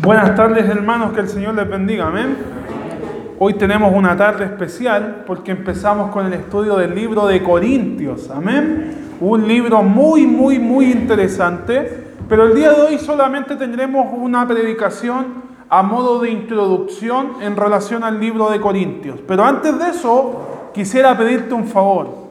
Buenas tardes hermanos, que el Señor les bendiga, amén. Hoy tenemos una tarde especial porque empezamos con el estudio del libro de Corintios, amén. Un libro muy, muy, muy interesante, pero el día de hoy solamente tendremos una predicación a modo de introducción en relación al libro de Corintios. Pero antes de eso, quisiera pedirte un favor.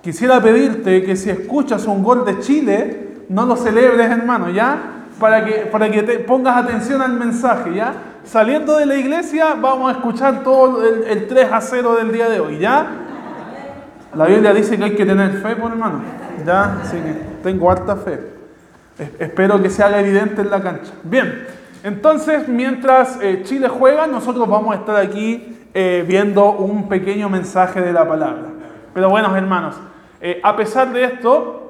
Quisiera pedirte que si escuchas un gol de Chile, no lo celebres, hermano, ¿ya? Para que, para que te pongas atención al mensaje, ¿ya? Saliendo de la iglesia, vamos a escuchar todo el, el 3 a 0 del día de hoy, ¿ya? La Biblia dice que hay que tener fe, por hermano. Ya, sí, tengo harta fe. Espero que se haga evidente en la cancha. Bien, entonces, mientras eh, Chile juega, nosotros vamos a estar aquí eh, viendo un pequeño mensaje de la palabra. Pero bueno, hermanos, eh, a pesar de esto,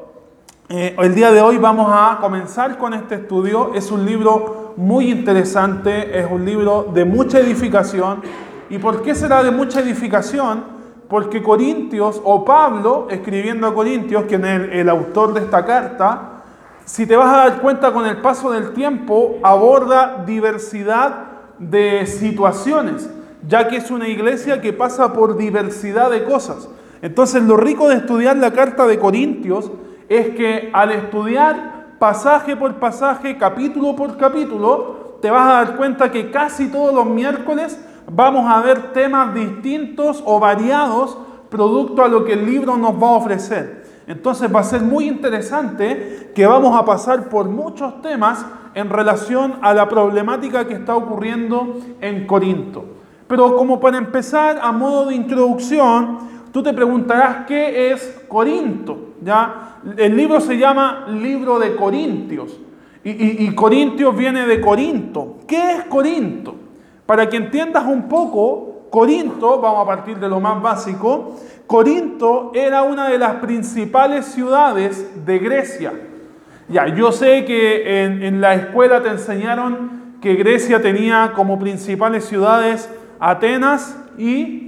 el día de hoy vamos a comenzar con este estudio. Es un libro muy interesante, es un libro de mucha edificación. ¿Y por qué será de mucha edificación? Porque Corintios, o Pablo, escribiendo a Corintios, quien es el autor de esta carta, si te vas a dar cuenta con el paso del tiempo, aborda diversidad de situaciones, ya que es una iglesia que pasa por diversidad de cosas. Entonces lo rico de estudiar la carta de Corintios es que al estudiar pasaje por pasaje, capítulo por capítulo, te vas a dar cuenta que casi todos los miércoles vamos a ver temas distintos o variados producto a lo que el libro nos va a ofrecer. Entonces va a ser muy interesante que vamos a pasar por muchos temas en relación a la problemática que está ocurriendo en Corinto. Pero como para empezar, a modo de introducción, tú te preguntarás qué es Corinto. ¿Ya? El libro se llama Libro de Corintios. Y, Corintios viene de Corinto. ¿Qué es Corinto? Para que entiendas un poco, Corinto, vamos a partir de lo más básico, Corinto era una de las principales ciudades de Grecia. Ya, yo sé que en, en, la escuela te enseñaron que Grecia tenía como principales ciudades Atenas y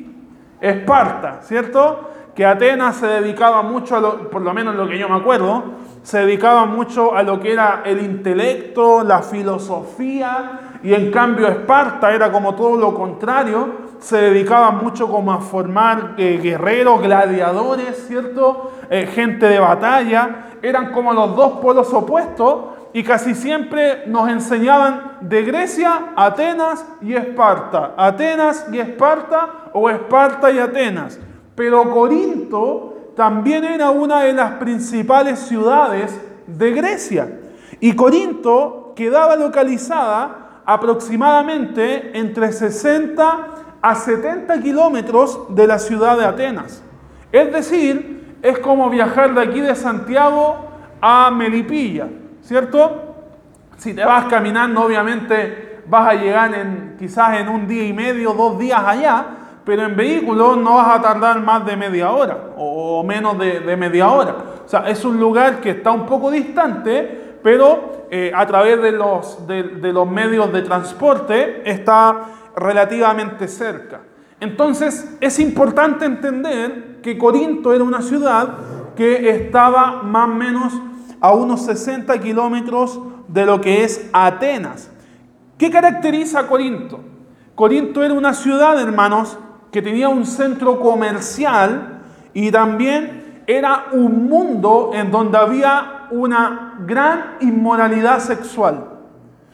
Esparta, ¿cierto? Que Atenas se dedicaba mucho a lo, por lo menos lo que yo me acuerdo, se dedicaba mucho a lo que era el intelecto, la filosofía, y en cambio Esparta era como todo lo contrario, se dedicaba mucho como a formar eh, guerreros, gladiadores, ¿cierto? Eh, gente de batalla, eran como los dos polos opuestos y casi siempre nos enseñaban de Grecia, Atenas y Esparta, Atenas y Esparta o Esparta y Atenas. Pero Corinto también era una de las principales ciudades de Grecia. Y Corinto quedaba localizada aproximadamente entre 60 a 70 kilómetros de la ciudad de Atenas. Es decir, es como viajar de aquí de Santiago a Melipilla, ¿cierto? Si te vas caminando, obviamente vas a llegar en, quizás en un día y medio, dos días allá, pero en vehículo no vas a tardar más de media hora o menos de, media hora. O sea, es un lugar que está un poco distante, pero eh, a través de los, de los medios de transporte está relativamente cerca. Entonces es importante entender que Corinto era una ciudad que estaba más o menos a unos 60 kilómetros de lo que es Atenas. ¿Qué caracteriza a Corinto? Corinto era una ciudad, hermanos, que tenía un centro comercial y también era un mundo en donde había una gran inmoralidad sexual.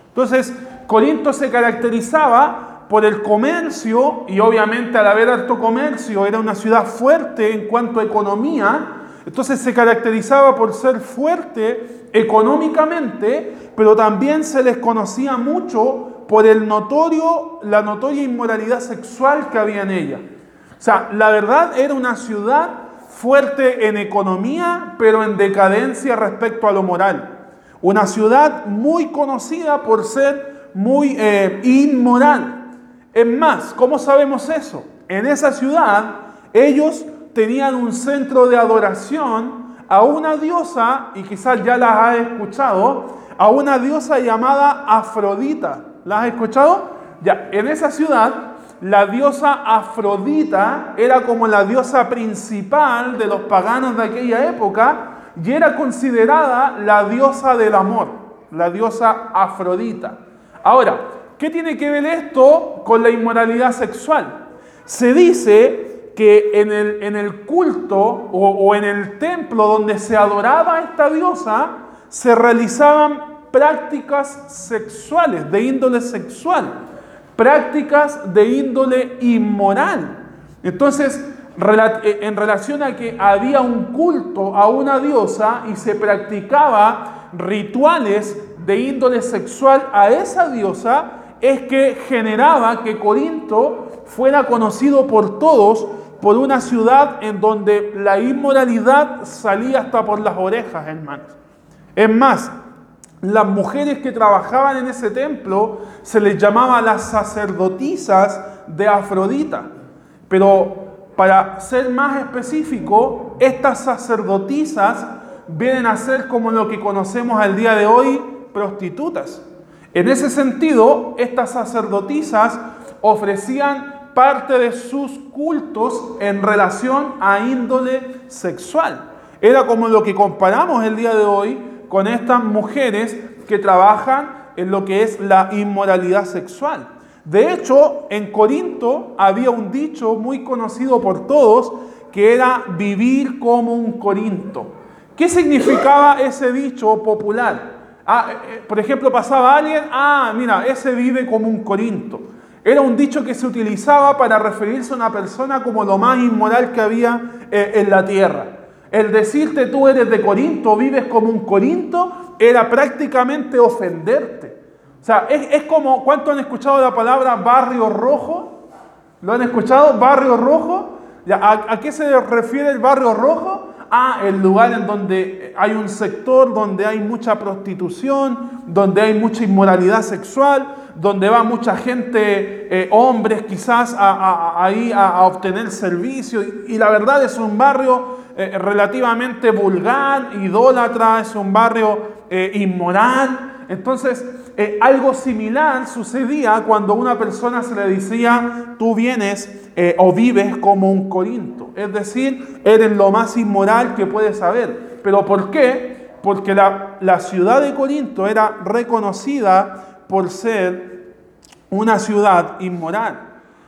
Entonces, Corinto se caracterizaba por el comercio, y obviamente al haber alto comercio era una ciudad fuerte en cuanto a economía, entonces se caracterizaba por ser fuerte económicamente, pero también se les conocía mucho por el notorio, la notoria inmoralidad sexual que había en ella. O sea, la verdad era una ciudad fuerte en economía, pero en decadencia respecto a lo moral. Una ciudad muy conocida por ser muy eh, inmoral. Es más, ¿cómo sabemos eso? En esa ciudad ellos tenían un centro de adoración a una diosa, y quizás ya las has escuchado, a una diosa llamada Afrodita. ¿La has escuchado? Ya, en esa ciudad la diosa Afrodita era como la diosa principal de los paganos de aquella época y era considerada la diosa del amor, la diosa Afrodita. Ahora, ¿qué tiene que ver esto con la inmoralidad sexual? Se dice que en el, en el culto o, o en el templo donde se adoraba a esta diosa, se realizaban prácticas sexuales, de índole sexual, prácticas de índole inmoral. Entonces, eh, en relación a que había un culto a una diosa y se practicaba rituales de índole sexual a esa diosa, es que generaba que Corinto fuera conocido por todos por una ciudad en donde la inmoralidad salía hasta por las orejas, hermanos. Es más, las mujeres que trabajaban en ese templo se les llamaba las sacerdotisas de Afrodita. Pero para ser más específico, estas sacerdotisas vienen a ser como lo que conocemos al día de hoy, prostitutas. En ese sentido, estas sacerdotisas ofrecían parte de sus cultos en relación a índole sexual. Era como lo que comparamos el día de hoy con estas mujeres que trabajan en lo que es la inmoralidad sexual. De hecho, en Corinto había un dicho muy conocido por todos que era vivir como un Corinto. ¿Qué significaba ese dicho popular? Ah, eh, eh, por ejemplo, pasaba alguien, ah, mira, ese vive como un Corinto. Era un dicho que se utilizaba para referirse a una persona como lo más inmoral que había eh, en la tierra. El decirte tú eres de Corinto, vives como un Corinto, era prácticamente ofenderte. O sea, es, como, ¿cuánto han escuchado la palabra barrio rojo? ¿Lo han escuchado? ¿Barrio rojo? ¿A, qué se refiere el barrio rojo? Ah, el lugar en donde hay un sector donde hay mucha prostitución, donde hay mucha inmoralidad sexual, donde va mucha gente, eh, hombres quizás, ahí a, obtener servicio. Y, la verdad es un barrio eh, relativamente vulgar, idólatra, es un barrio eh, inmoral. Entonces, eh, algo similar sucedía cuando una persona se le decía, tú vienes eh, o vives como un Corinto. Es decir, eres lo más inmoral que puedes haber. ¿Pero por qué? Porque la, la ciudad de Corinto era reconocida por ser una ciudad inmoral.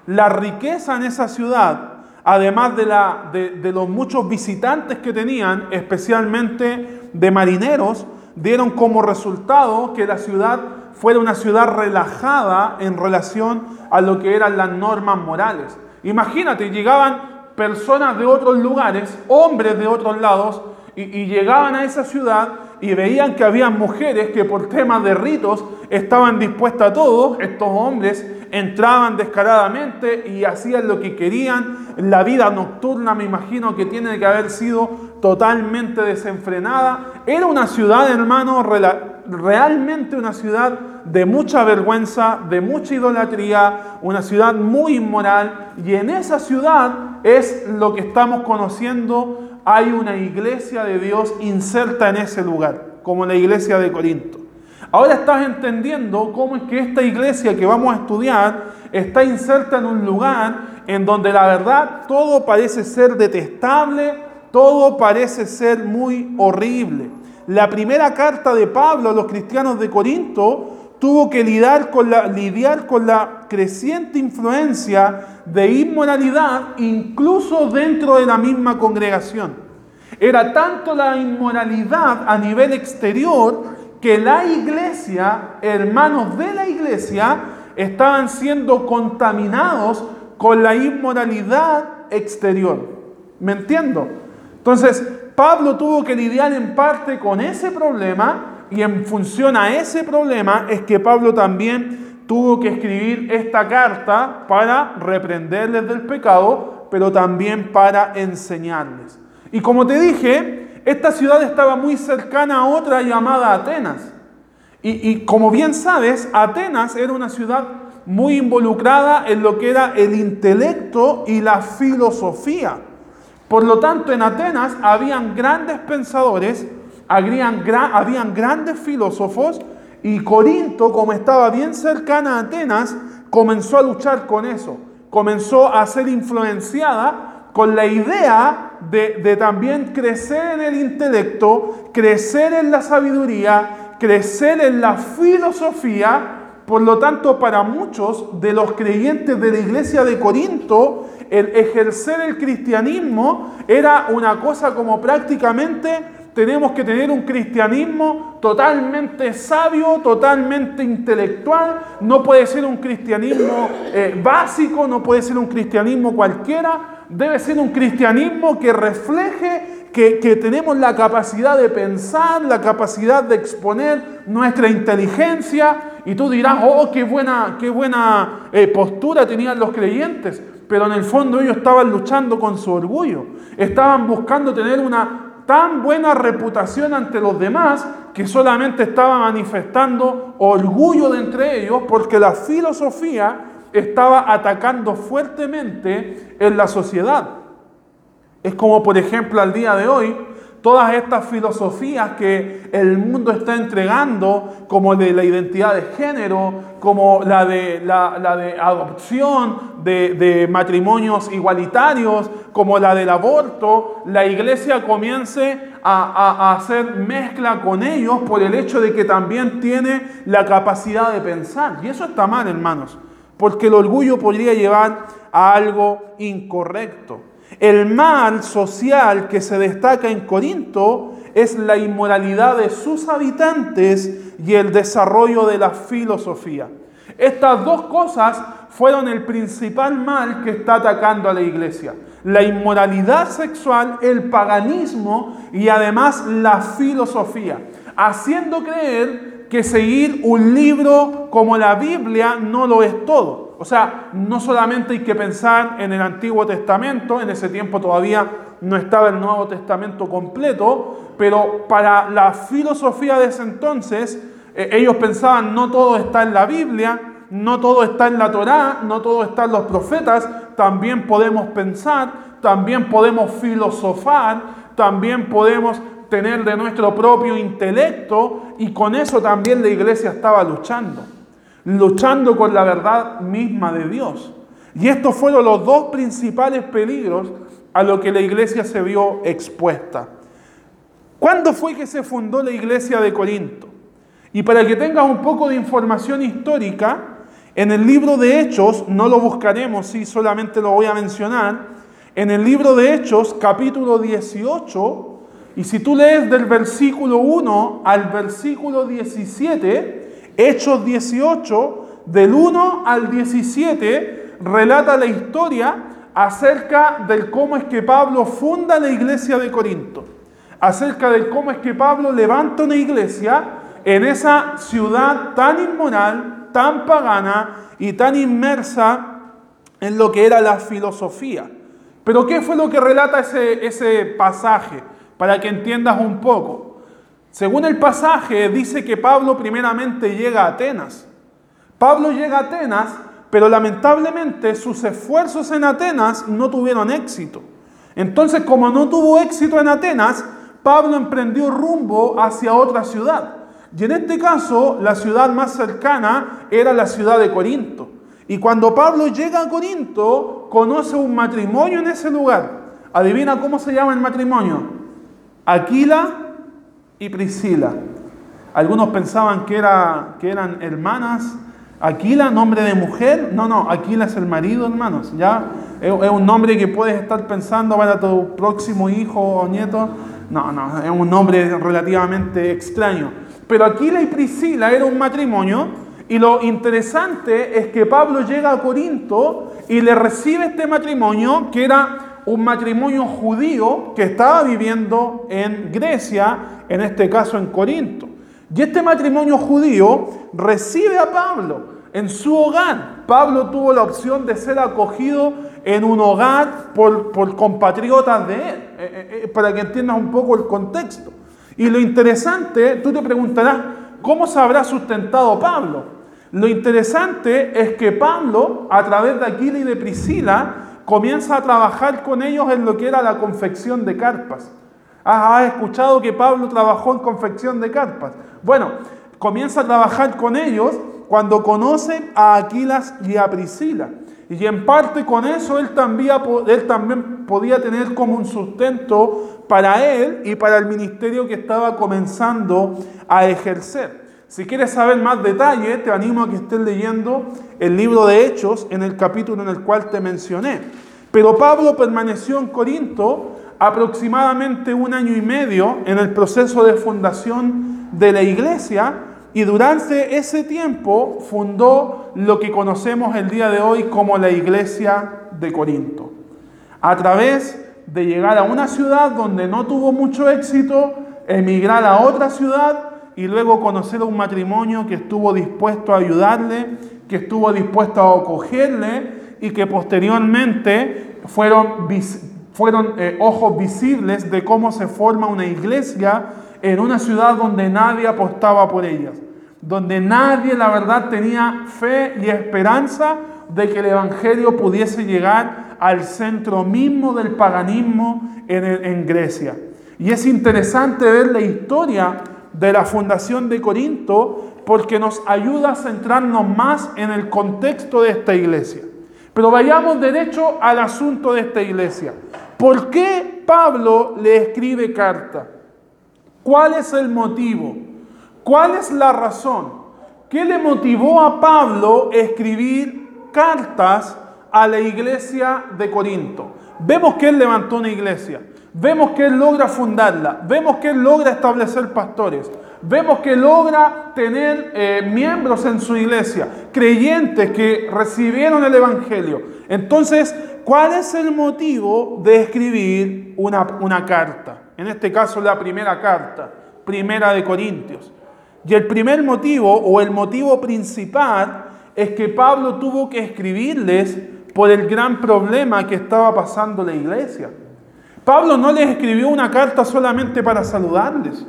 La riqueza en esa ciudad además de, la, de, de, los muchos visitantes que tenían, especialmente de marineros, dieron como resultado que la ciudad fuera una ciudad relajada en relación a lo que eran las normas morales. Imagínate, llegaban personas de otros lugares, hombres de otros lados, y, llegaban a esa ciudad y veían que había mujeres que por temas de ritos estaban dispuestas a todo. Estos hombres entraban descaradamente y hacían lo que querían. La vida nocturna me imagino que tiene que haber sido totalmente desenfrenada. Era una ciudad, hermano, realmente una ciudad de mucha vergüenza, de mucha idolatría, una ciudad muy inmoral. Y en esa ciudad es lo que estamos conociendo. Hay una iglesia de Dios inserta en ese lugar, como la iglesia de Corinto. Ahora estás entendiendo cómo es que esta iglesia que vamos a estudiar está inserta en un lugar en donde la verdad todo parece ser detestable, todo parece ser muy horrible. La primera carta de Pablo a los cristianos de Corinto tuvo que lidiar con la, creciente influencia de inmoralidad incluso dentro de la misma congregación. Era tanto la inmoralidad a nivel exterior que la iglesia, hermanos de la iglesia, estaban siendo contaminados con la inmoralidad exterior. ¿Me entiendo? Entonces, Pablo tuvo que lidiar en parte con ese problema y en función a ese problema es que Pablo también tuvo que escribir esta carta para reprenderles del pecado, pero también para enseñarles. Y como te dije, esta ciudad estaba muy cercana a otra llamada Atenas. Y, como bien sabes, Atenas era una ciudad muy involucrada en lo que era el intelecto y la filosofía. Por lo tanto, en Atenas habían grandes pensadores, habían, habían grandes filósofos, y Corinto, como estaba bien cercana a Atenas, comenzó a luchar con eso. Comenzó a ser influenciada con la idea de, también crecer en el intelecto, crecer en la sabiduría, crecer en la filosofía, Por lo tanto, para muchos de los creyentes de la iglesia de Corinto, el ejercer el cristianismo era una cosa como prácticamente tenemos que tener un cristianismo totalmente sabio, totalmente intelectual. No puede ser un cristianismo eh, básico, no puede ser un cristianismo cualquiera. Debe ser un cristianismo que refleje que, tenemos la capacidad de pensar, la capacidad de exponer nuestra inteligencia. Y tú dirás, oh, qué buena, qué buena eh, postura tenían los creyentes. Pero en el fondo ellos estaban luchando con su orgullo. Estaban buscando tener una tan buena reputación ante los demás que solamente estaba manifestando orgullo de entre ellos porque la filosofía estaba atacando fuertemente en la sociedad. Es como por ejemplo al día de hoy todas estas filosofías que el mundo está entregando, como de la identidad de género, como la de, la, de adopción, de, matrimonios igualitarios, como la del aborto, la iglesia comience a, a hacer mezcla con ellos por el hecho de que también tiene la capacidad de pensar. Y eso está mal, hermanos, porque el orgullo podría llevar a algo incorrecto. El mal social que se destaca en Corinto es la inmoralidad de sus habitantes y el desarrollo de la filosofía. Estas dos cosas fueron el principal mal que está atacando a la iglesia. La inmoralidad sexual, el paganismo y además la filosofía, haciendo creer que seguir un libro como la Biblia no lo es todo. O sea, no solamente hay que pensar en el Antiguo Testamento, en ese tiempo todavía no estaba el Nuevo Testamento completo, pero para la filosofía de ese entonces, eh, ellos pensaban no todo está en la Biblia, no todo está en la Torá, no todo está en los profetas, también podemos pensar, también podemos filosofar, también podemos tener de nuestro propio intelecto y con eso también la iglesia estaba luchando luchando con la verdad misma de Dios. Y estos fueron los dos principales peligros a los que la iglesia se vio expuesta. ¿Cuándo fue que se fundó la iglesia de Corinto? Y para que tengas un poco de información histórica, en el libro de Hechos, no lo buscaremos, sí, solamente lo voy a mencionar, en el libro de Hechos, capítulo 18, y si tú lees del versículo 1 al versículo 17, Hechos 18, del 1 al 17, relata la historia acerca del cómo es que Pablo funda la iglesia de Corinto, acerca de cómo es que Pablo levanta una iglesia en esa ciudad tan inmoral, tan pagana y tan inmersa en lo que era la filosofía. Pero ¿qué fue lo que relata ese, ese pasaje? Para que entiendas un poco. Según el pasaje, dice que Pablo primeramente llega a Atenas. Pablo llega a Atenas, pero lamentablemente sus esfuerzos en Atenas no tuvieron éxito. Entonces, como no tuvo éxito en Atenas, Pablo emprendió rumbo hacia otra ciudad. Y en este caso, la ciudad más cercana era la ciudad de Corinto. Y cuando Pablo llega a Corinto, conoce un matrimonio en ese lugar. Adivina cómo se llama el matrimonio. Aquila y Priscila. Algunos pensaban que, era, que eran hermanas. Aquila, nombre de mujer. No, no, Aquila es el marido, hermanos. Ya es, un nombre que puedes estar pensando para tu próximo hijo o nieto. No, no, es un nombre relativamente extraño. Pero Aquila y Priscila era un matrimonio. Y lo interesante es que Pablo llega a Corinto y le recibe este matrimonio que era un matrimonio judío que estaba viviendo en Grecia, en este caso en Corinto. Y este matrimonio judío recibe a Pablo en su hogar. Pablo tuvo la opción de ser acogido en un hogar por, compatriotas de él, eh, eh, eh, para que entiendas un poco el contexto. Y lo interesante, tú te preguntarás, ¿cómo se habrá sustentado Pablo? Lo interesante es que Pablo, a través de Aquila y de Priscila, comienza a trabajar con ellos en lo que era la confección de carpas. ¿Has escuchado que Pablo trabajó en confección de carpas? Bueno, comienza a trabajar con ellos cuando conoce a Aquilas y a Priscila. Y en parte con eso él también, él también podía tener como un sustento para él y para el ministerio que estaba comenzando a ejercer. Si quieres saber más detalle, te animo a que estés leyendo el libro de Hechos en el capítulo en el cual te mencioné. Pero Pablo permaneció en Corinto aproximadamente un año y medio en el proceso de fundación de la iglesia y durante ese tiempo fundó lo que conocemos el día de hoy como la iglesia de Corinto. A través de llegar a una ciudad donde no tuvo mucho éxito, emigrar a otra ciudad y luego conocer a un matrimonio que estuvo dispuesto a ayudarle, que estuvo dispuesto a acogerle y que posteriormente fueron, fueron eh, ojos visibles de cómo se forma una iglesia en una ciudad donde nadie apostaba por ellas, donde nadie la verdad tenía fe y esperanza de que el Evangelio pudiese llegar al centro mismo del paganismo en, en Grecia. Y es interesante ver la historia de la fundación de Corinto porque nos ayuda a centrarnos más en el contexto de esta iglesia. Pero vayamos derecho al asunto de esta iglesia. ¿Por qué Pablo le escribe carta? ¿Cuál es el motivo? ¿Cuál es la razón? ¿Qué le motivó a Pablo escribir cartas a la iglesia de Corinto? Vemos que él levantó una iglesia. Vemos que Él logra fundarla, vemos que Él logra establecer pastores, vemos que logra tener eh, miembros en su iglesia, creyentes que recibieron el Evangelio. Entonces, ¿cuál es el motivo de escribir una, una carta? En este caso, la primera carta, primera de Corintios. Y el primer motivo, o el motivo principal, es que Pablo tuvo que escribirles por el gran problema que estaba pasando la iglesia. Pablo no les escribió una carta solamente para saludarles.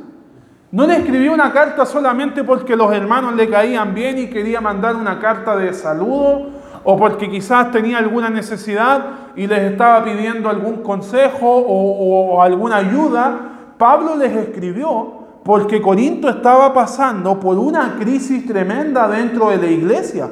No les escribió una carta solamente porque los hermanos le caían bien y quería mandar una carta de saludo o porque quizás tenía alguna necesidad y les estaba pidiendo algún consejo o, alguna ayuda. Pablo les escribió porque Corinto estaba pasando por una crisis tremenda dentro de la iglesia.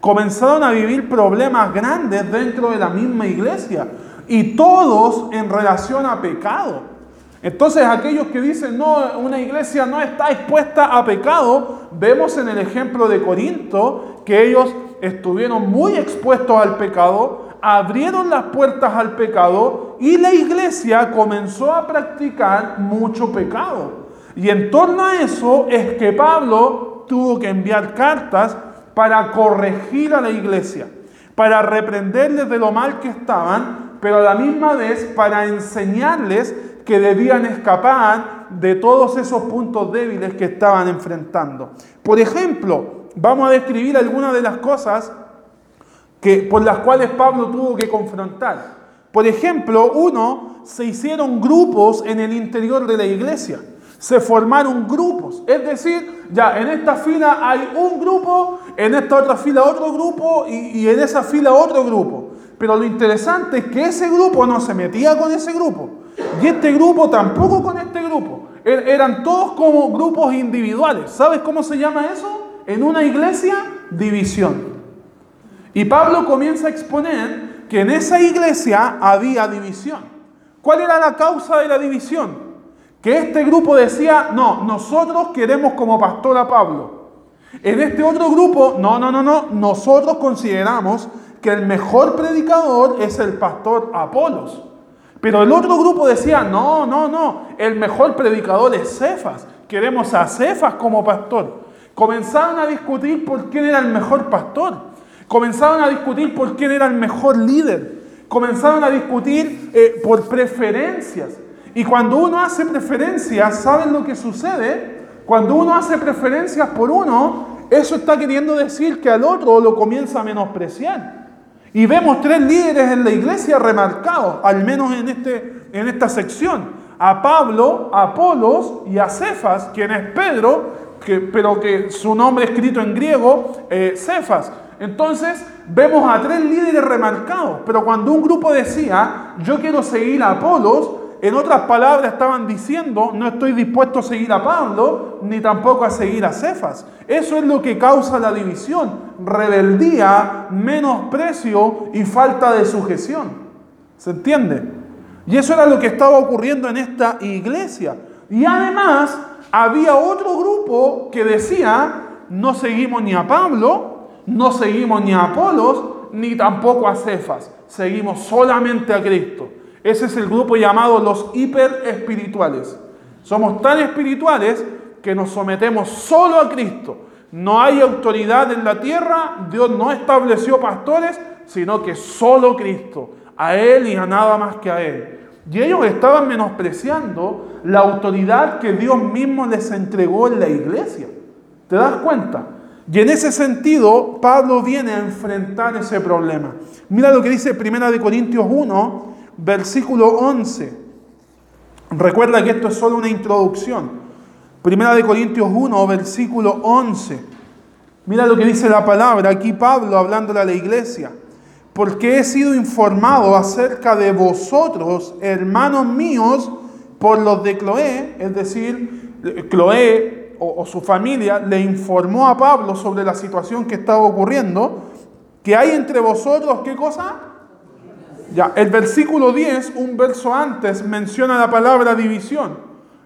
Comenzaron a vivir problemas grandes dentro de la misma iglesia y todos en relación a pecado. Entonces aquellos que dicen, no, una iglesia no está expuesta a pecado, vemos en el ejemplo de Corinto que ellos estuvieron muy expuestos al pecado, abrieron las puertas al pecado y la iglesia comenzó a practicar mucho pecado. Y en torno a eso es que Pablo tuvo que enviar cartas para corregir a la iglesia, para reprenderles de lo mal que estaban pero a la misma vez para enseñarles que debían escapar de todos esos puntos débiles que estaban enfrentando. Por ejemplo, vamos a describir algunas de las cosas que, por las cuales Pablo tuvo que confrontar. Por ejemplo, uno, se hicieron grupos en el interior de la iglesia. Se formaron grupos. Es decir, ya en esta fila hay un grupo, en esta otra fila otro grupo y, y en esa fila otro grupo. Pero lo interesante es que ese grupo no se metía con ese grupo. Y este grupo tampoco con este grupo. Er, eran todos como grupos individuales. ¿Sabes cómo se llama eso? En una iglesia, división. Y Pablo comienza a exponer que en esa iglesia había división. ¿Cuál era la causa de la división? Que este grupo decía, no, nosotros queremos como pastor a Pablo. En este otro grupo, no, no, no, no, nosotros consideramos que el mejor predicador es el pastor Apolos. Pero el otro grupo decía, no, no, no, el mejor predicador es Cefas. Queremos a Cefas como pastor. Comenzaron a discutir por quién era el mejor pastor. Comenzaron a discutir por quién era el mejor líder. Comenzaron a discutir eh, por preferencias. Y cuando uno hace preferencias, ¿saben lo que sucede? Cuando uno hace preferencias por uno, eso está queriendo decir que al otro lo comienza a menospreciar. Y vemos tres líderes en la iglesia remarcados, al menos en, este, en esta sección. A Pablo, a Apolos y a Cefas, quien es Pedro, que, pero que su nombre escrito en griego, eh, Cefas. Entonces vemos a tres líderes remarcados, pero cuando un grupo decía, yo quiero seguir a Apolos, en otras palabras, estaban diciendo, no estoy dispuesto a seguir a Pablo, ni tampoco a seguir a Cefas. Eso es lo que causa la división, rebeldía, menosprecio y falta de sujeción. ¿Se entiende? Y eso era lo que estaba ocurriendo en esta iglesia. Y además, había otro grupo que decía, no seguimos ni a Pablo, no seguimos ni a Apolos, ni tampoco a Cefas, seguimos solamente a Cristo. Ese es el grupo llamado los hiper espirituales. Somos tan espirituales que nos sometemos solo a Cristo. No hay autoridad en la tierra, Dios no estableció pastores, sino que solo Cristo, a Él y a nada más que a Él. Y ellos estaban menospreciando la autoridad que Dios mismo les entregó en la iglesia. ¿Te das cuenta? Y en ese sentido, Pablo viene a enfrentar ese problema. Mira lo que dice 1 Corintios 1, versículo 11. Recuerda que esto es solo una introducción. Primera de Corintios 1, versículo 11. Mira lo que dice la palabra. Aquí Pablo hablándole a la iglesia. Porque he sido informado acerca de vosotros, hermanos míos, por los de Cloé, es decir, Cloé o, o su familia le informó a Pablo sobre la situación que estaba ocurriendo, que hay entre vosotros, ¿qué cosa? Ya, el versículo 10, un verso antes, menciona la palabra división.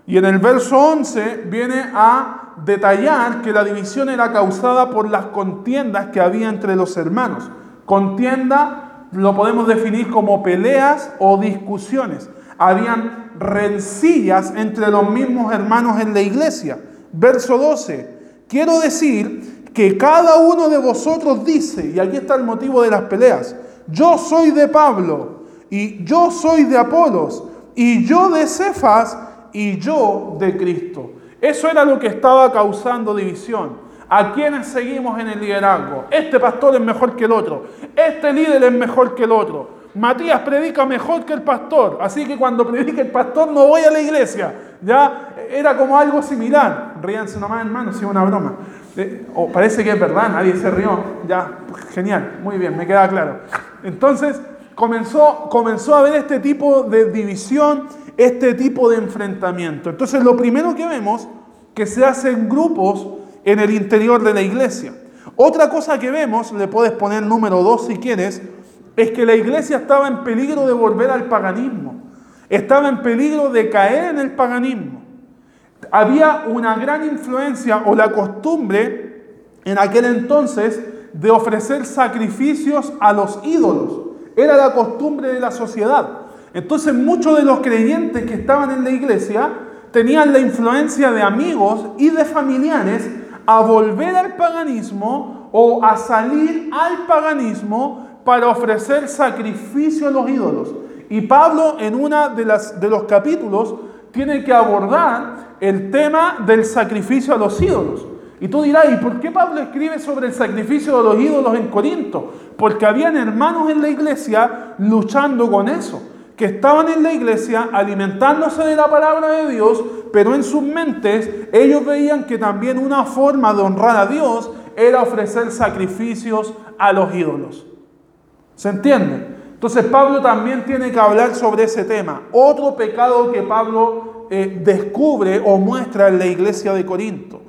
Y en el verso 11 viene a detallar que la división era causada por las contiendas que había entre los hermanos. Contienda lo podemos definir como peleas o discusiones. Habían rencillas entre los mismos hermanos en la iglesia. Verso 12. Quiero decir que cada uno de vosotros dice, y aquí está el motivo de las peleas, yo soy de Pablo, y yo soy de Apolos, y yo de Cefas, y yo de Cristo. Eso era lo que estaba causando división. ¿A quiénes seguimos en el liderazgo? Este pastor es mejor que el otro. Este líder es mejor que el otro. Matías predica mejor que el pastor. Así que cuando predica el pastor no voy a la iglesia. Ya era como algo similar. Ríanse nomás hermano, si es una broma. Eh, o parece que es verdad, nadie se rió. Ya, genial, muy bien, me queda claro. Entonces comenzó, comenzó a haber este tipo de división, este tipo de enfrentamiento. Entonces lo primero que vemos, que se hacen grupos en el interior de la iglesia. Otra cosa que vemos, le puedes poner número dos si quieres, es que la iglesia estaba en peligro de volver al paganismo. Estaba en peligro de caer en el paganismo. Había una gran influencia o la costumbre en aquel entonces de ofrecer sacrificios a los ídolos. Era la costumbre de la sociedad. Entonces muchos de los creyentes que estaban en la iglesia tenían la influencia de amigos y de familiares a volver al paganismo o a salir al paganismo para ofrecer sacrificio a los ídolos. Y Pablo en una de, de los capítulos tiene que abordar el tema del sacrificio a los ídolos. Y tú dirás, ¿y por qué Pablo escribe sobre el sacrificio de los ídolos en Corinto? Porque habían hermanos en la iglesia luchando con eso, que estaban en la iglesia alimentándose de la palabra de Dios, pero en sus mentes ellos veían que también una forma de honrar a Dios era ofrecer sacrificios a los ídolos. ¿Se entiende? Entonces Pablo también tiene que hablar sobre ese tema. Otro pecado que Pablo eh, descubre o muestra en la iglesia de Corinto.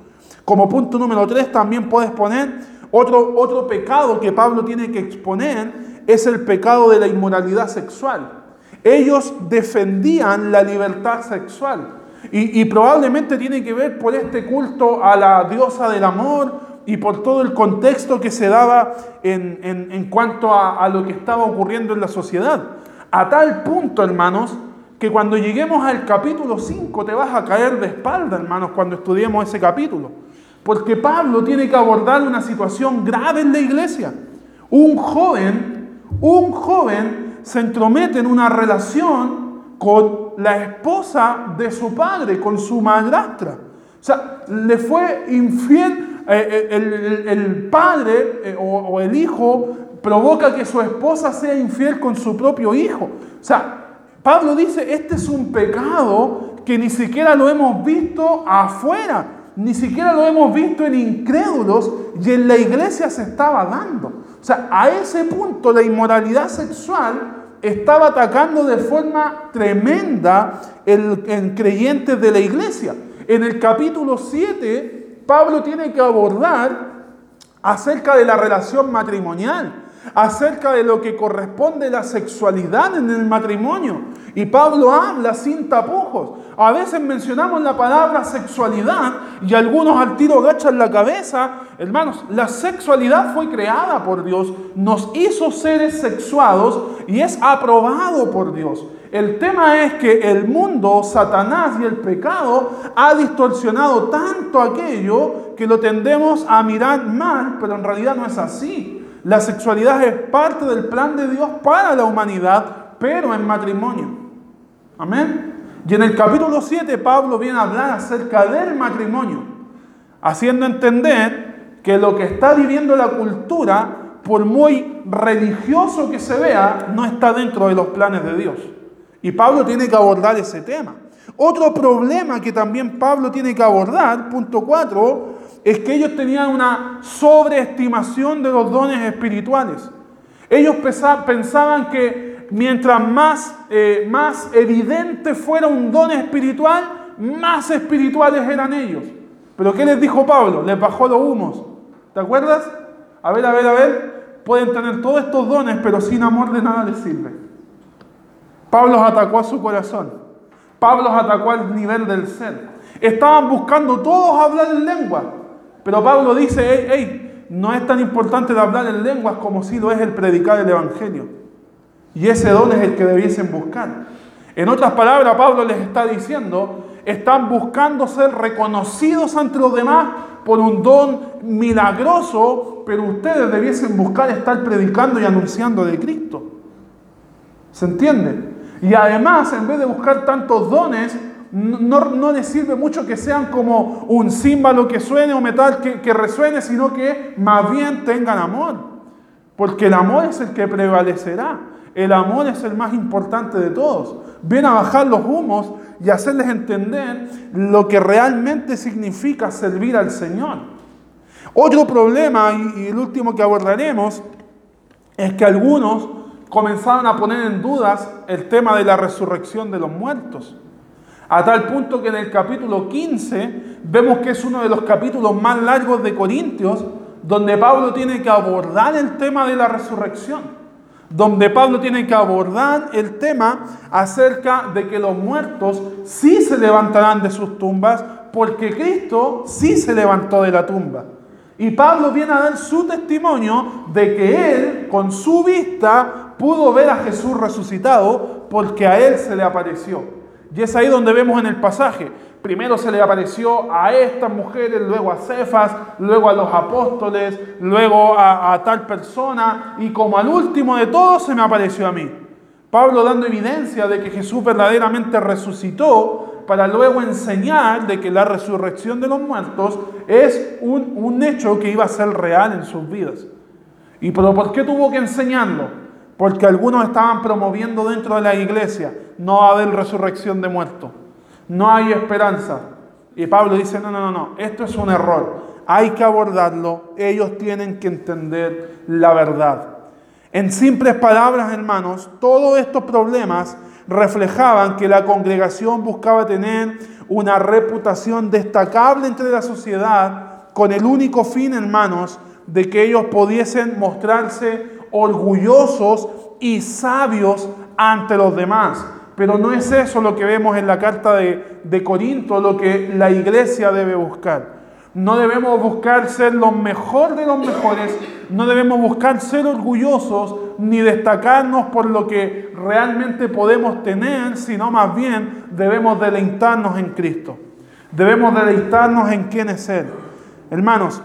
Como punto número tres también puedes poner otro, otro pecado que Pablo tiene que exponer, es el pecado de la inmoralidad sexual. Ellos defendían la libertad sexual y, probablemente tiene que ver por este culto a la diosa del amor y por todo el contexto que se daba en, en cuanto a, a lo que estaba ocurriendo en la sociedad. A tal punto, hermanos, que cuando lleguemos al capítulo 5 te vas a caer de espalda, hermanos, cuando estudiemos ese capítulo. Porque Pablo tiene que abordar una situación grave en la iglesia. Un joven, un joven se entromete en una relación con la esposa de su padre, con su madrastra. O sea, le fue infiel, eh, eh, el, padre eh, o, o el hijo provoca que su esposa sea infiel con su propio hijo. O sea, Pablo dice, este es un pecado que ni siquiera lo hemos visto afuera ni siquiera lo hemos visto en incrédulos y en la iglesia se estaba dando. O sea, a ese punto la inmoralidad sexual estaba atacando de forma tremenda el, creyentes de la iglesia. En el capítulo 7, Pablo tiene que abordar acerca de la relación matrimonial. Acerca de lo que corresponde la sexualidad en el matrimonio. Y Pablo habla sin tapujos. A veces mencionamos la palabra sexualidad y algunos al tiro agachan la cabeza. Hermanos, la sexualidad fue creada por Dios, nos hizo seres sexuados y es aprobado por Dios. El tema es que el mundo, Satanás y el pecado ha distorsionado tanto aquello que lo tendemos a mirar mal, pero en realidad no es así. La sexualidad es parte del plan de Dios para la humanidad, pero en matrimonio. Amén. Y en el capítulo 7 Pablo viene a hablar acerca del matrimonio, haciendo entender que lo que está viviendo la cultura, por muy religioso que se vea, no está dentro de los planes de Dios. Y Pablo tiene que abordar ese tema. Otro problema que también Pablo tiene que abordar, punto 4, es que ellos tenían una sobreestimación de los dones espirituales. Ellos pensaban que mientras más, eh, más evidente fuera un don espiritual, más espirituales eran ellos. Pero ¿qué les dijo Pablo? Les bajó los humos. ¿Te acuerdas? A ver, a ver, a ver. Pueden tener todos estos dones, pero sin amor de nada les sirve. Pablo atacó a su corazón. Pablo atacó al nivel del ser. Estaban buscando todos hablar en lengua. Pero Pablo dice, hey, hey, no es tan importante hablar en lenguas como si lo es el predicar el Evangelio. Y ese don es el que debiesen buscar. En otras palabras, Pablo les está diciendo, están buscando ser reconocidos ante los demás por un don milagroso, pero ustedes debiesen buscar estar predicando y anunciando de Cristo. ¿Se entiende? Y además, en vez de buscar tantos dones, no, les sirve mucho que sean como un símbolo que suene o metal que, resuene, sino que más bien tengan amor. Porque el amor es el que prevalecerá. El amor es el más importante de todos. Viene a bajar los humos y hacerles entender lo que realmente significa servir al Señor. Otro problema, y el último que abordaremos, es que algunos comenzaron a poner en dudas el tema de la resurrección de los muertos. A tal punto que en el capítulo 15 vemos que es uno de los capítulos más largos de Corintios, donde Pablo tiene que abordar el tema de la resurrección. Donde Pablo tiene que abordar el tema acerca de que los muertos sí se levantarán de sus tumbas, porque Cristo sí se levantó de la tumba. Y Pablo viene a dar su testimonio de que él, con su vista, pudo ver a Jesús resucitado porque a él se le apareció. Y es ahí donde vemos en el pasaje. Primero se le apareció a estas mujeres, luego a Cefas, luego a los apóstoles, luego a, tal persona y como al último de todos se me apareció a mí. Pablo dando evidencia de que Jesús verdaderamente resucitó para luego enseñar de que la resurrección de los muertos es un, un hecho que iba a ser real en sus vidas. ¿Y pero por qué tuvo que enseñarlo? Porque algunos estaban promoviendo dentro de la iglesia, no va a haber resurrección de muertos, no hay esperanza. Y Pablo dice, no, no, no, no, esto es un error, hay que abordarlo, ellos tienen que entender la verdad. En simples palabras, hermanos, todos estos problemas reflejaban que la congregación buscaba tener una reputación destacable entre la sociedad con el único fin, hermanos, de que ellos pudiesen mostrarse orgullosos y sabios ante los demás. Pero no es eso lo que vemos en la carta de, de Corinto, lo que la iglesia debe buscar. No debemos buscar ser los mejores de los mejores, no debemos buscar ser orgullosos ni destacarnos por lo que realmente podemos tener, sino más bien debemos deleitarnos en Cristo. Debemos deleitarnos en quién es Él. Hermanos,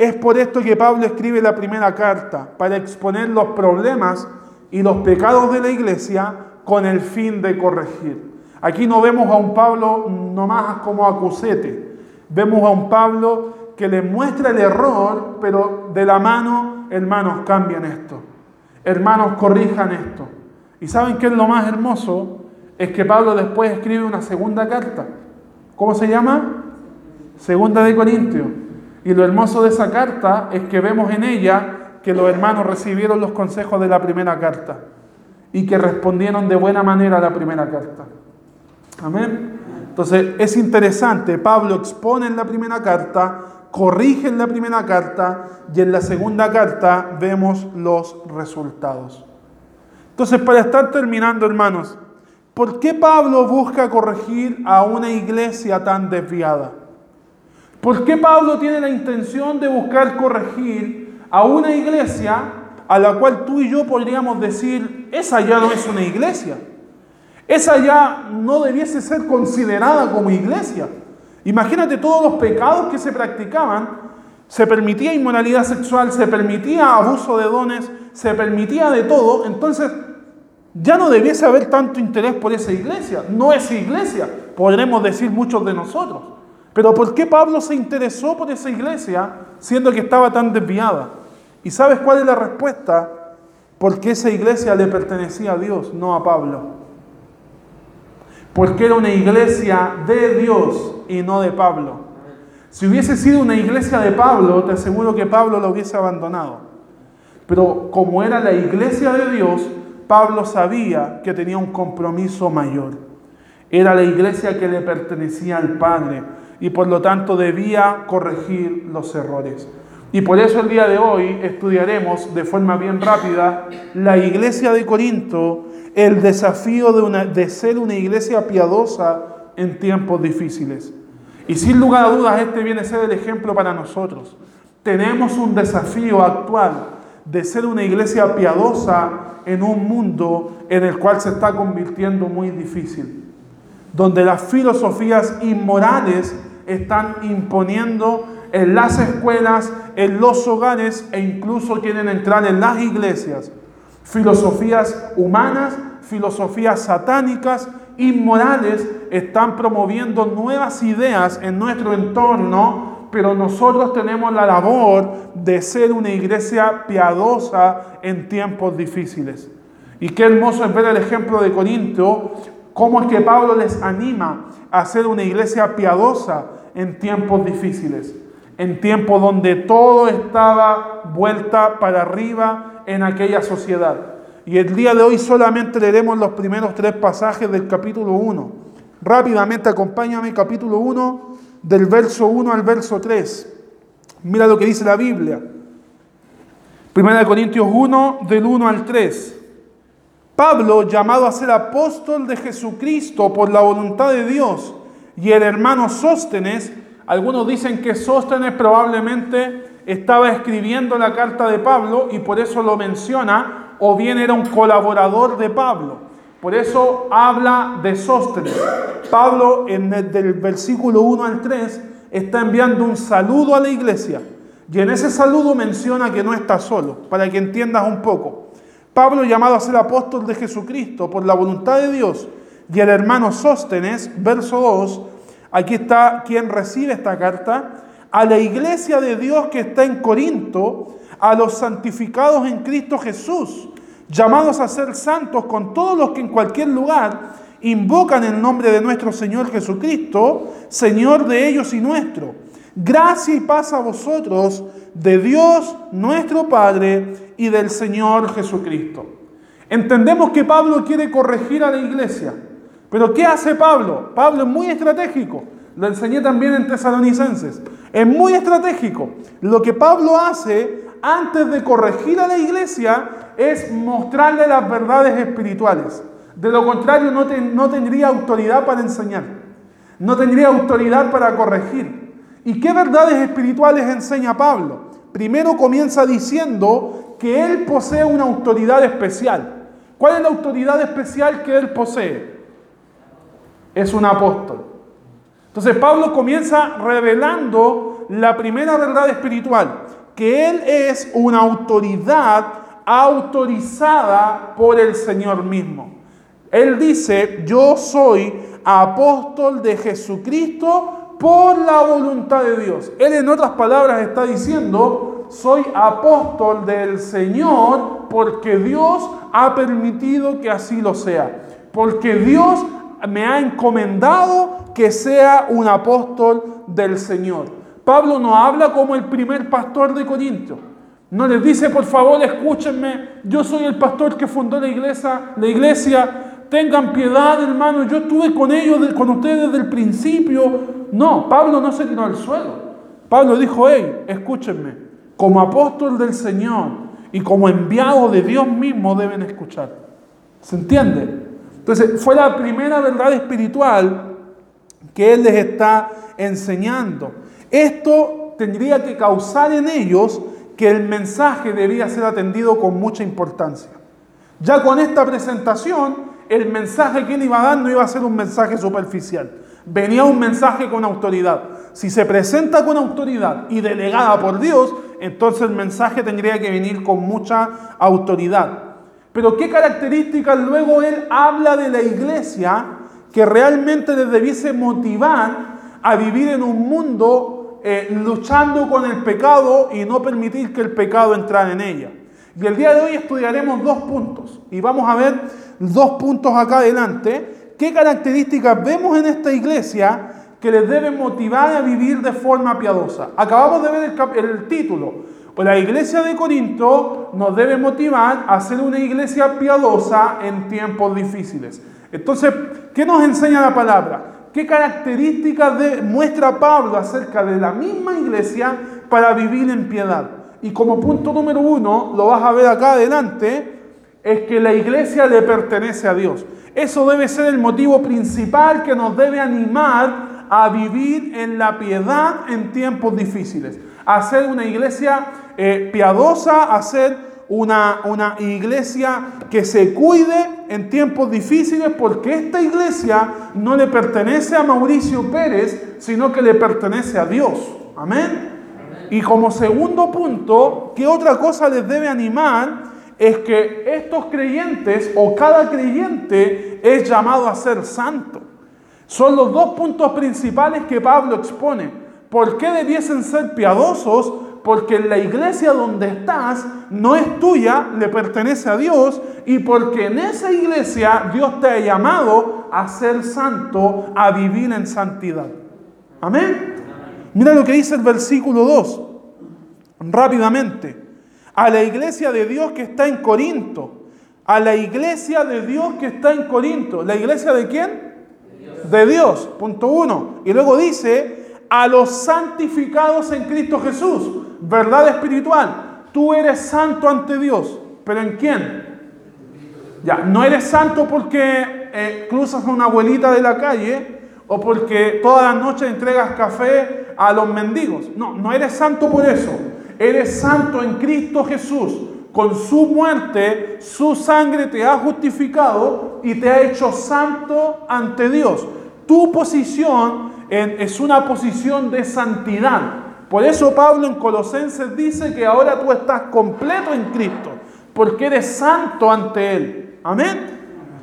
es por esto que Pablo escribe la primera carta, para exponer los problemas y los pecados de la iglesia con el fin de corregir. Aquí no vemos a un Pablo nomás como acusete, vemos a un Pablo que le muestra el error, pero de la mano, hermanos, cambian esto. Hermanos, corrijan esto. ¿Y saben qué es lo más hermoso? Es que Pablo después escribe una segunda carta. ¿Cómo se llama? Segunda de Corintios. Y lo hermoso de esa carta es que vemos en ella que los hermanos recibieron los consejos de la primera carta y que respondieron de buena manera a la primera carta. Amén. Entonces es interesante, Pablo expone en la primera carta corrige en la primera carta y en la segunda carta vemos los resultados. Entonces, para estar terminando, hermanos, ¿por qué Pablo busca corregir a una iglesia tan desviada? ¿Por qué Pablo tiene la intención de buscar corregir a una iglesia a la cual tú y yo podríamos decir, esa ya no es una iglesia? Esa ya no debiese ser considerada como iglesia. Imagínate todos los pecados que se practicaban. Se permitía inmoralidad sexual, se permitía abuso de dones, se permitía de todo. Entonces, ya no debiese haber tanto interés por esa iglesia. No es iglesia, podremos decir muchos de nosotros. Pero ¿por qué Pablo se interesó por esa iglesia siendo que estaba tan desviada? ¿Y sabes cuál es la respuesta? Porque esa iglesia le pertenecía a Dios, no a Pablo porque era una iglesia de Dios y no de Pablo. Si hubiese sido una iglesia de Pablo, te aseguro que Pablo lo hubiese abandonado. Pero como era la iglesia de Dios, Pablo sabía que tenía un compromiso mayor. Era la iglesia que le pertenecía al Padre y por lo tanto debía corregir los errores. Y por eso el día de hoy estudiaremos de forma bien rápida la iglesia de Corinto el desafío de, una, de ser una iglesia piadosa en tiempos difíciles. Y sin lugar a dudas, este viene a ser el ejemplo para nosotros. Tenemos un desafío actual de ser una iglesia piadosa en un mundo en el cual se está convirtiendo muy difícil, donde las filosofías inmorales están imponiendo en las escuelas, en los hogares e incluso quieren entrar en las iglesias Filosofías humanas, filosofías satánicas, inmorales, están promoviendo nuevas ideas en nuestro entorno, pero nosotros tenemos la labor de ser una iglesia piadosa en tiempos difíciles. Y qué hermoso es ver el ejemplo de Corinto, cómo es que Pablo les anima a ser una iglesia piadosa en tiempos difíciles, en tiempos donde todo estaba vuelta para arriba en aquella sociedad. Y el día de hoy solamente leeremos los primeros tres pasajes del capítulo 1. Rápidamente acompáñame capítulo 1 del verso 1 al verso 3. Mira lo que dice la Biblia. Primera de Corintios 1 del 1 al 3. Pablo, llamado a ser apóstol de Jesucristo por la voluntad de Dios, y el hermano Sóstenes, algunos dicen que Sóstenes probablemente estaba escribiendo la carta de Pablo y por eso lo menciona, o bien era un colaborador de Pablo. Por eso habla de Sóstenes. Pablo, en el, del versículo 1 al 3, está enviando un saludo a la iglesia. Y en ese saludo menciona que no está solo, para que entiendas un poco. Pablo, llamado a ser apóstol de Jesucristo por la voluntad de Dios, y el hermano Sóstenes, verso 2, aquí está quien recibe esta carta, a la iglesia de Dios que está en Corinto, a los santificados en Cristo Jesús, llamados a ser santos con todos los que en cualquier lugar invocan el nombre de nuestro Señor Jesucristo, Señor de ellos y nuestro. Gracia y paz a vosotros de Dios nuestro Padre y del Señor Jesucristo. Entendemos que Pablo quiere corregir a la iglesia, pero ¿qué hace Pablo? Pablo es muy estratégico. Lo enseñé también en Tesalonicenses. Es muy estratégico. Lo que Pablo hace antes de corregir a la iglesia es mostrarle las verdades espirituales. De lo contrario, no, no tendría autoridad para enseñar. No tendría autoridad para corregir. ¿Y qué verdades espirituales enseña Pablo? Primero comienza diciendo que él posee una autoridad especial. ¿Cuál es la autoridad especial que él posee? Es un apóstol. Entonces Pablo comienza revelando la primera verdad espiritual, que él es una autoridad autorizada por el Señor mismo. Él dice, yo soy apóstol de Jesucristo por la voluntad de Dios. Él en otras palabras está diciendo, soy apóstol del Señor porque Dios ha permitido que así lo sea. Porque Dios me ha encomendado que sea un apóstol del Señor. Pablo no habla como el primer pastor de Corinto. No les dice, por favor, escúchenme, yo soy el pastor que fundó la iglesia, la iglesia, tengan piedad, hermano, yo estuve con ellos, con ustedes desde el principio. No, Pablo no se tiró al suelo. Pablo dijo, hey, escúchenme, como apóstol del Señor y como enviado de Dios mismo deben escuchar. ¿Se entiende? Entonces, fue la primera verdad espiritual que Él les está enseñando. Esto tendría que causar en ellos que el mensaje debía ser atendido con mucha importancia. Ya con esta presentación, el mensaje que él iba a dar no iba a ser un mensaje superficial. Venía un mensaje con autoridad. Si se presenta con autoridad y delegada por Dios, entonces el mensaje tendría que venir con mucha autoridad. Pero ¿qué características luego él habla de la iglesia que realmente les debiese motivar a vivir en un mundo eh, luchando con el pecado y no permitir que el pecado entrara en ella. Y el día de hoy estudiaremos dos puntos y vamos a ver dos puntos acá adelante. ¿Qué características vemos en esta iglesia que les deben motivar a vivir de forma piadosa? Acabamos de ver el título. Pues la iglesia de Corinto nos debe motivar a ser una iglesia piadosa en tiempos difíciles. Entonces, ¿qué nos enseña la palabra? ¿Qué características muestra Pablo acerca de la misma iglesia para vivir en piedad? Y como punto número uno, lo vas a ver acá adelante, es que la iglesia le pertenece a Dios. Eso debe ser el motivo principal que nos debe animar a vivir en la piedad en tiempos difíciles. A ser una iglesia eh, piadosa, a ser una, una iglesia que se cuide en tiempos difíciles porque esta iglesia no le pertenece a Mauricio Pérez, sino que le pertenece a Dios. Amén. Y como segundo punto, ¿qué otra cosa les debe animar? Es que estos creyentes o cada creyente es llamado a ser santo. Son los dos puntos principales que Pablo expone. ¿Por qué debiesen ser piadosos? porque la iglesia donde estás no es tuya, le pertenece a Dios, y porque en esa iglesia Dios te ha llamado a ser santo, a vivir en santidad. Amén. Mira lo que dice el versículo 2, rápidamente. A la iglesia de Dios que está en Corinto. A la iglesia de Dios que está en Corinto. ¿La iglesia de quién? De Dios. Punto uno. Y luego dice, a los santificados en Cristo Jesús verdad espiritual. Tú eres santo ante Dios, pero ¿en quién? Ya, no eres santo porque eh, cruzas a una abuelita de la calle o porque todas las noches entregas café a los mendigos. No, no eres santo por eso. Eres santo en Cristo Jesús. Con su muerte, su sangre te ha justificado y te ha hecho santo ante Dios. Tu posición es una posición de santidad. Por eso Pablo en Colosenses dice que ahora tú estás completo en Cristo, porque eres santo ante Él. Amén.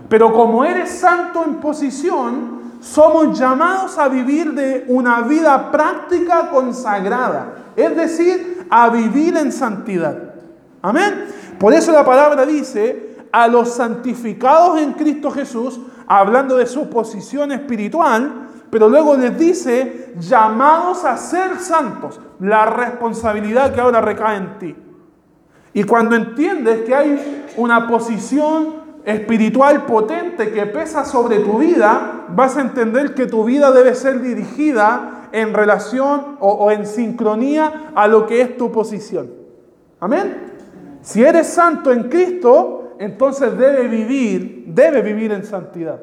Pero como eres santo en posición, somos llamados a vivir de una vida práctica consagrada, es decir, a vivir en santidad. Amén. Por eso la palabra dice, a los santificados en Cristo Jesús, hablando de su posición espiritual, pero luego les dice, llamados a ser santos, la responsabilidad que ahora recae en ti. Y cuando entiendes que hay una posición espiritual potente que pesa sobre tu vida, vas a entender que tu vida debe ser dirigida en relación o, en sincronía a lo que es tu posición. Amén. Si eres santo en Cristo, entonces debe vivir, debe vivir en santidad.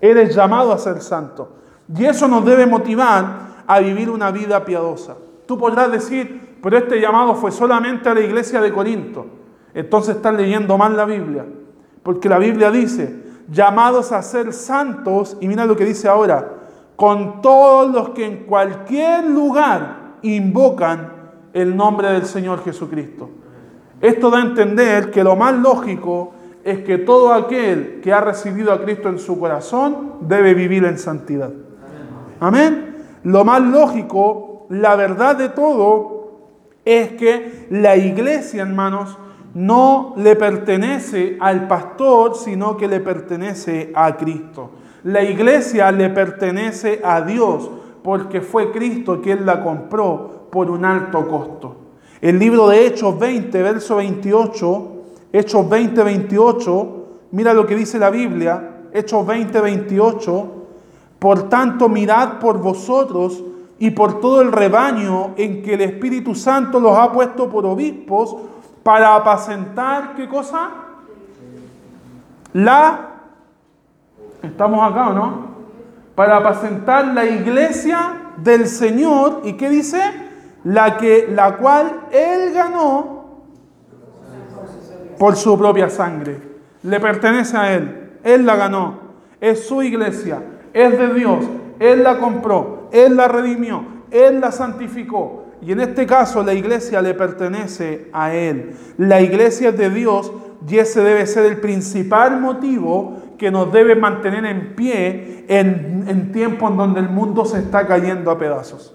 Eres llamado a ser santo. Y eso nos debe motivar a vivir una vida piadosa. Tú podrás decir, pero este llamado fue solamente a la iglesia de Corinto. Entonces estás leyendo mal la Biblia. Porque la Biblia dice, llamados a ser santos, y mira lo que dice ahora, con todos los que en cualquier lugar invocan el nombre del Señor Jesucristo. Esto da a entender que lo más lógico es que todo aquel que ha recibido a Cristo en su corazón debe vivir en santidad. Amén. Lo más lógico, la verdad de todo, es que la iglesia, hermanos, no le pertenece al pastor, sino que le pertenece a Cristo. La iglesia le pertenece a Dios, porque fue Cristo quien la compró por un alto costo. El libro de Hechos 20, verso 28, Hechos 20, 28, mira lo que dice la Biblia, Hechos 20, 28. Por tanto, mirad por vosotros y por todo el rebaño en que el Espíritu Santo los ha puesto por obispos para apacentar, ¿qué cosa? La... ¿Estamos acá o no? Para apacentar la iglesia del Señor. ¿Y qué dice? La, que, la cual Él ganó por su propia sangre. Le pertenece a Él. Él la ganó. Es su iglesia. Es de Dios. Él la compró. Él la redimió. Él la santificó. Y en este caso la iglesia le pertenece a Él. La iglesia es de Dios y ese debe ser el principal motivo que nos debe mantener en pie en, tiempos en donde el mundo se está cayendo a pedazos.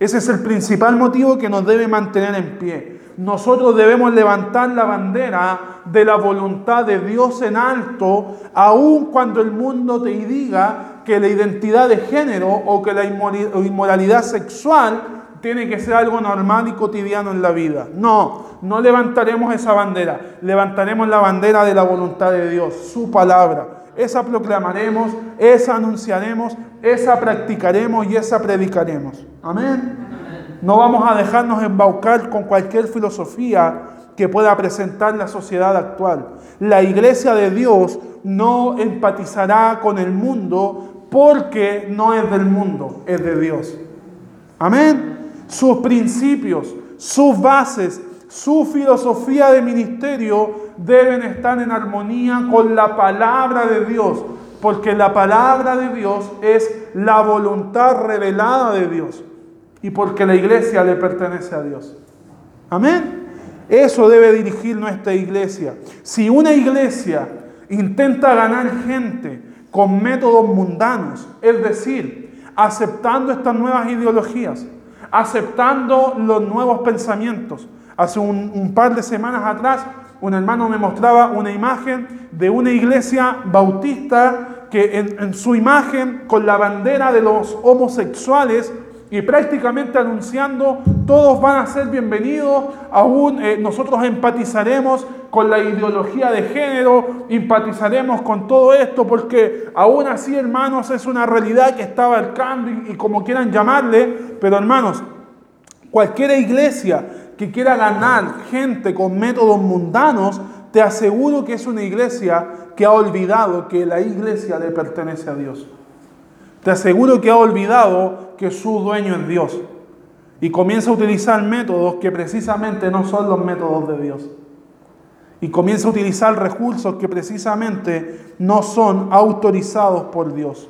Ese es el principal motivo que nos debe mantener en pie. Nosotros debemos levantar la bandera de la voluntad de Dios en alto, aun cuando el mundo te diga que la identidad de género o que la inmoralidad sexual tiene que ser algo normal y cotidiano en la vida. No, no levantaremos esa bandera, levantaremos la bandera de la voluntad de Dios, su palabra. Esa proclamaremos, esa anunciaremos, esa practicaremos y esa predicaremos. Amén. No vamos a dejarnos embaucar con cualquier filosofía que pueda presentar la sociedad actual. La iglesia de Dios no empatizará con el mundo porque no es del mundo, es de Dios. Amén sus principios, sus bases, su filosofía de ministerio deben estar en armonía con la palabra de Dios, porque la palabra de Dios es la voluntad revelada de Dios y porque la iglesia le pertenece a Dios. Amén. Eso debe dirigir nuestra iglesia. Si una iglesia intenta ganar gente con métodos mundanos, es decir, aceptando estas nuevas ideologías, aceptando los nuevos pensamientos. Hace un, par de semanas atrás, un hermano me mostraba una imagen de una iglesia bautista que en, su imagen, con la bandera de los homosexuales, y prácticamente anunciando, todos van a ser bienvenidos, aún eh, nosotros empatizaremos con la ideología de género, empatizaremos con todo esto, porque aún así, hermanos, es una realidad que está abarcando y, y como quieran llamarle, pero hermanos, cualquier iglesia que quiera ganar gente con métodos mundanos, te aseguro que es una iglesia que ha olvidado que la iglesia le pertenece a Dios. Te aseguro que ha olvidado que su dueño es Dios y comienza a utilizar métodos que precisamente no son los métodos de Dios y comienza a utilizar recursos que precisamente no son autorizados por Dios.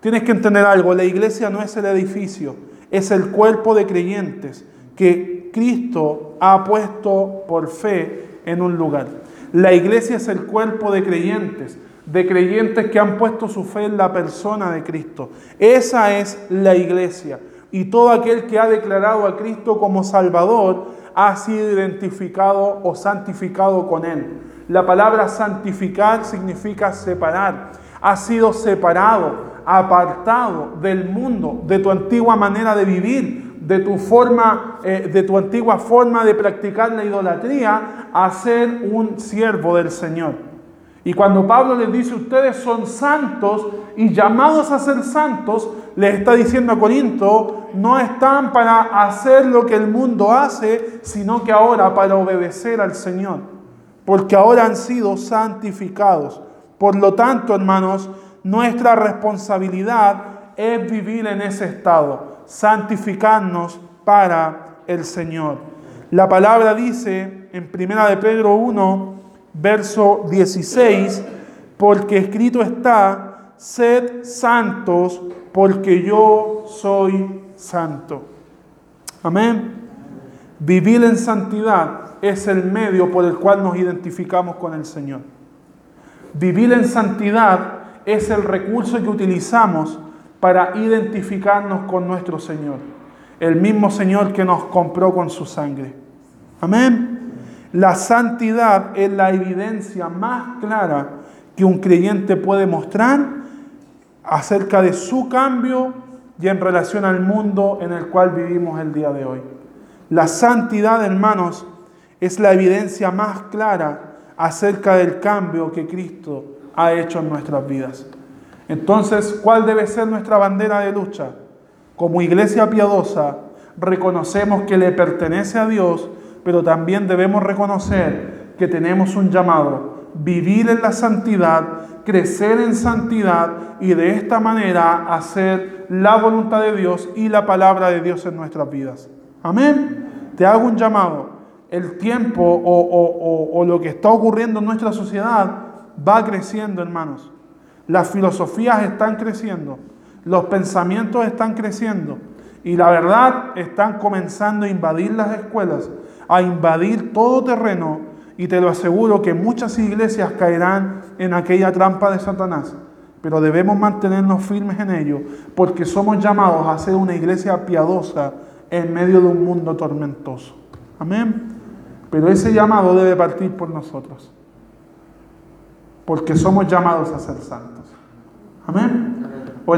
Tienes que entender algo, la iglesia no es el edificio, es el cuerpo de creyentes que Cristo ha puesto por fe en un lugar. La iglesia es el cuerpo de creyentes, de creyentes que han puesto su fe en la persona de Cristo. Esa es la iglesia. Y todo aquel que ha declarado a Cristo como Salvador ha sido identificado o santificado con Él. La palabra santificar significa separar. Ha sido separado, apartado del mundo, de tu antigua manera de vivir, de tu forma, eh, de tu antigua forma de practicar la idolatría, a ser un siervo del Señor. Y cuando Pablo les dice, ustedes son santos y llamados a ser santos, les está diciendo a Corinto, no están para hacer lo que el mundo hace, sino que ahora para obedecer al Señor, porque ahora han sido santificados. Por lo tanto, hermanos, nuestra responsabilidad es vivir en ese estado, santificarnos para el Señor. La palabra dice en 1 de Pedro 1, verso 16, porque escrito está, sed santos porque yo soy santo. Amén. Vivir en santidad es el medio por el cual nos identificamos con el Señor. Vivir en santidad es el recurso que utilizamos para identificarnos con nuestro Señor. El mismo Señor que nos compró con su sangre. Amén. La santidad es la evidencia más clara que un creyente puede mostrar acerca de su cambio y en relación al mundo en el cual vivimos el día de hoy. La santidad, hermanos, es la evidencia más clara acerca del cambio que Cristo ha hecho en nuestras vidas. Entonces, ¿cuál debe ser nuestra bandera de lucha? Como iglesia piadosa, reconocemos que le pertenece a Dios, pero también debemos reconocer que tenemos un llamado, vivir en la santidad, crecer en santidad y de esta manera hacer la voluntad de Dios y la palabra de Dios en nuestras vidas. Amén. Te hago un llamado. El tiempo o, o lo que está ocurriendo en nuestra sociedad va creciendo, hermanos. Las filosofías están creciendo, los pensamientos están creciendo y la verdad están comenzando a invadir las escuelas, a invadir todo terreno y te lo aseguro que muchas iglesias caerán en aquella trampa de Satanás. Pero debemos mantenernos firmes en ello porque somos llamados a ser una iglesia piadosa en medio de un mundo tormentoso. Amén. Pero ese llamado debe partir por nosotros porque somos llamados a ser santos. Amén.